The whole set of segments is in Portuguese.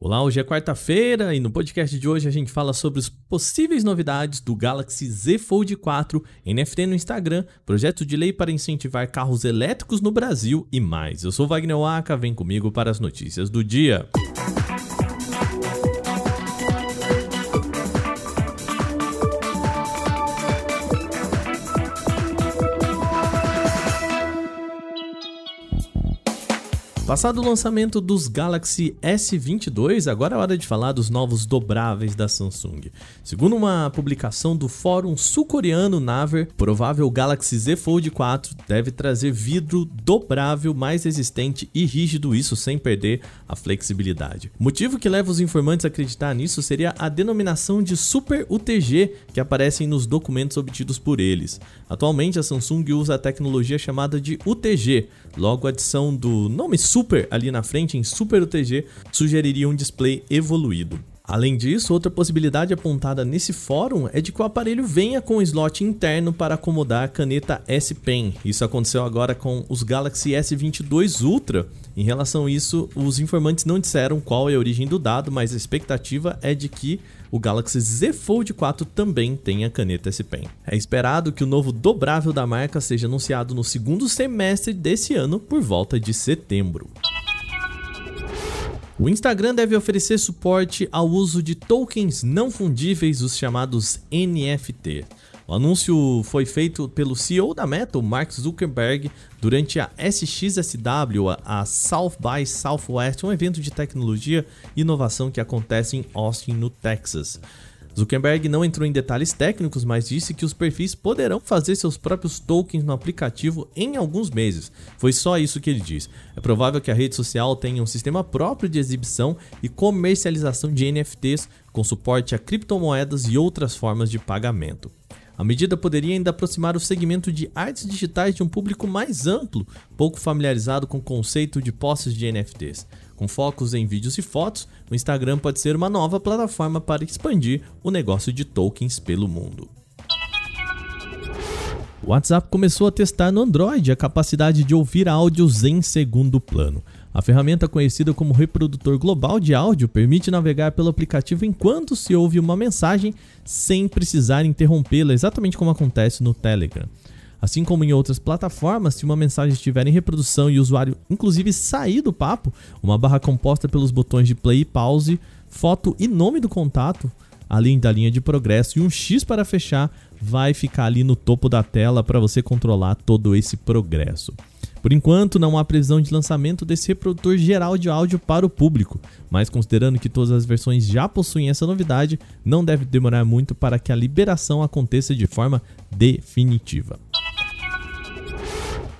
Olá, hoje é quarta-feira e no podcast de hoje a gente fala sobre as possíveis novidades do Galaxy Z Fold 4, NFT no Instagram, projeto de lei para incentivar carros elétricos no Brasil e mais. Eu sou Wagner Waka, vem comigo para as notícias do dia. Passado o lançamento dos Galaxy S22, agora é hora de falar dos novos dobráveis da Samsung. Segundo uma publicação do fórum sul-coreano Naver, provável Galaxy Z Fold 4 deve trazer vidro dobrável mais resistente e rígido, isso sem perder a flexibilidade. O motivo que leva os informantes a acreditar nisso seria a denominação de Super UTG que aparecem nos documentos obtidos por eles. Atualmente a Samsung usa a tecnologia chamada de UTG, logo a adição do nome Super Super ali na frente, em Super UTG, sugeriria um display evoluído. Além disso, outra possibilidade apontada nesse fórum é de que o aparelho venha com um slot interno para acomodar a caneta S Pen. Isso aconteceu agora com os Galaxy S22 Ultra. Em relação a isso, os informantes não disseram qual é a origem do dado, mas a expectativa é de que o Galaxy Z Fold 4 também tem a caneta S Pen. É esperado que o novo dobrável da marca seja anunciado no segundo semestre desse ano, por volta de setembro. O Instagram deve oferecer suporte ao uso de tokens não fundíveis, os chamados NFT. O anúncio foi feito pelo CEO da Meta, Mark Zuckerberg, durante a SXSW, a South by Southwest, um evento de tecnologia e inovação que acontece em Austin, no Texas. Zuckerberg não entrou em detalhes técnicos, mas disse que os perfis poderão fazer seus próprios tokens no aplicativo em alguns meses. Foi só isso que ele disse. É provável que a rede social tenha um sistema próprio de exibição e comercialização de NFTs com suporte a criptomoedas e outras formas de pagamento. A medida poderia ainda aproximar o segmento de artes digitais de um público mais amplo, pouco familiarizado com o conceito de posses de NFTs. Com focos em vídeos e fotos, o Instagram pode ser uma nova plataforma para expandir o negócio de tokens pelo mundo. O WhatsApp começou a testar no Android a capacidade de ouvir áudios em segundo plano. A ferramenta conhecida como reprodutor global de áudio permite navegar pelo aplicativo enquanto se ouve uma mensagem sem precisar interrompê-la, exatamente como acontece no Telegram. Assim como em outras plataformas, se uma mensagem estiver em reprodução e o usuário inclusive sair do papo, uma barra composta pelos botões de play e pause, foto e nome do contato, além da linha de progresso e um X para fechar, vai ficar ali no topo da tela para você controlar todo esse progresso. Por enquanto, não há previsão de lançamento desse reprodutor geral de áudio para o público, mas considerando que todas as versões já possuem essa novidade, não deve demorar muito para que a liberação aconteça de forma definitiva.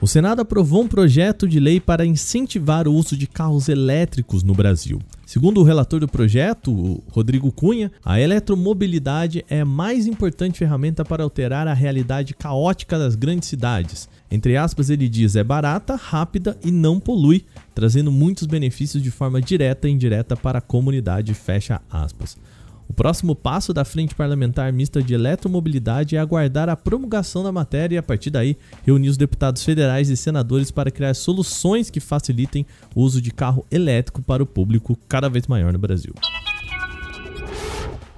O Senado aprovou um projeto de lei para incentivar o uso de carros elétricos no Brasil. Segundo o relator do projeto, Rodrigo Cunha, a eletromobilidade é a mais importante ferramenta para alterar a realidade caótica das grandes cidades. Entre aspas, ele diz: é barata, rápida e não polui, trazendo muitos benefícios de forma direta e indireta para a comunidade. Fecha aspas. O próximo passo da Frente Parlamentar Mista de Eletromobilidade é aguardar a promulgação da matéria e, a partir daí, reunir os deputados federais e senadores para criar soluções que facilitem o uso de carro elétrico para o público cada vez maior no Brasil.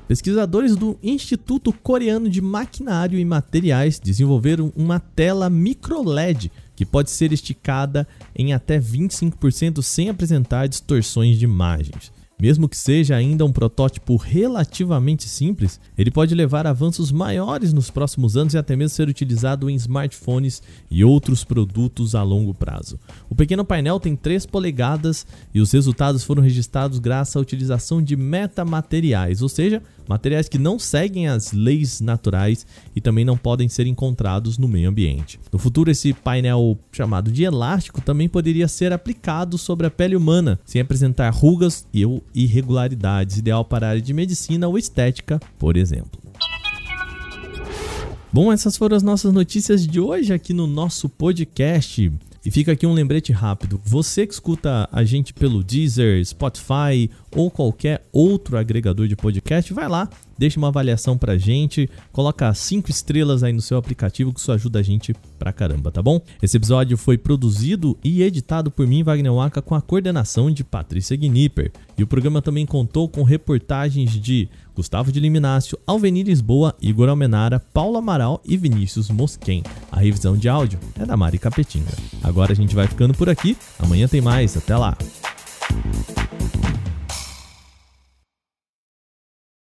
Pesquisadores do Instituto Coreano de Maquinário e Materiais desenvolveram uma tela microLED que pode ser esticada em até 25% sem apresentar distorções de imagens. Mesmo que seja ainda um protótipo relativamente simples, ele pode levar avanços maiores nos próximos anos e até mesmo ser utilizado em smartphones e outros produtos a longo prazo. O pequeno painel tem 3 polegadas e os resultados foram registrados graças à utilização de metamateriais, ou seja, materiais que não seguem as leis naturais e também não podem ser encontrados no meio ambiente. No futuro, esse painel chamado de elástico também poderia ser aplicado sobre a pele humana, sem apresentar rugas e irregularidades, ideal para a área de medicina ou estética, por exemplo. Bom, essas foram as nossas notícias de hoje aqui no nosso podcast. E fica aqui um lembrete rápido. Você que escuta a gente pelo Deezer, Spotify ou qualquer outro agregador de podcast, vai lá, deixe uma avaliação pra gente, coloca cinco estrelas aí no seu aplicativo que isso ajuda a gente pra caramba, tá bom? Esse episódio foi produzido e editado por mim, Wagner Waka, com a coordenação de Patrícia Gnipper. E o programa também contou com reportagens de Gustavo de Liminácio, Alvenir Lisboa, Igor Almenara, Paulo Amaral e Vinícius Mosquen. A revisão de áudio é da Mari Capetinga. Agora a gente vai ficando por aqui, amanhã tem mais, até lá!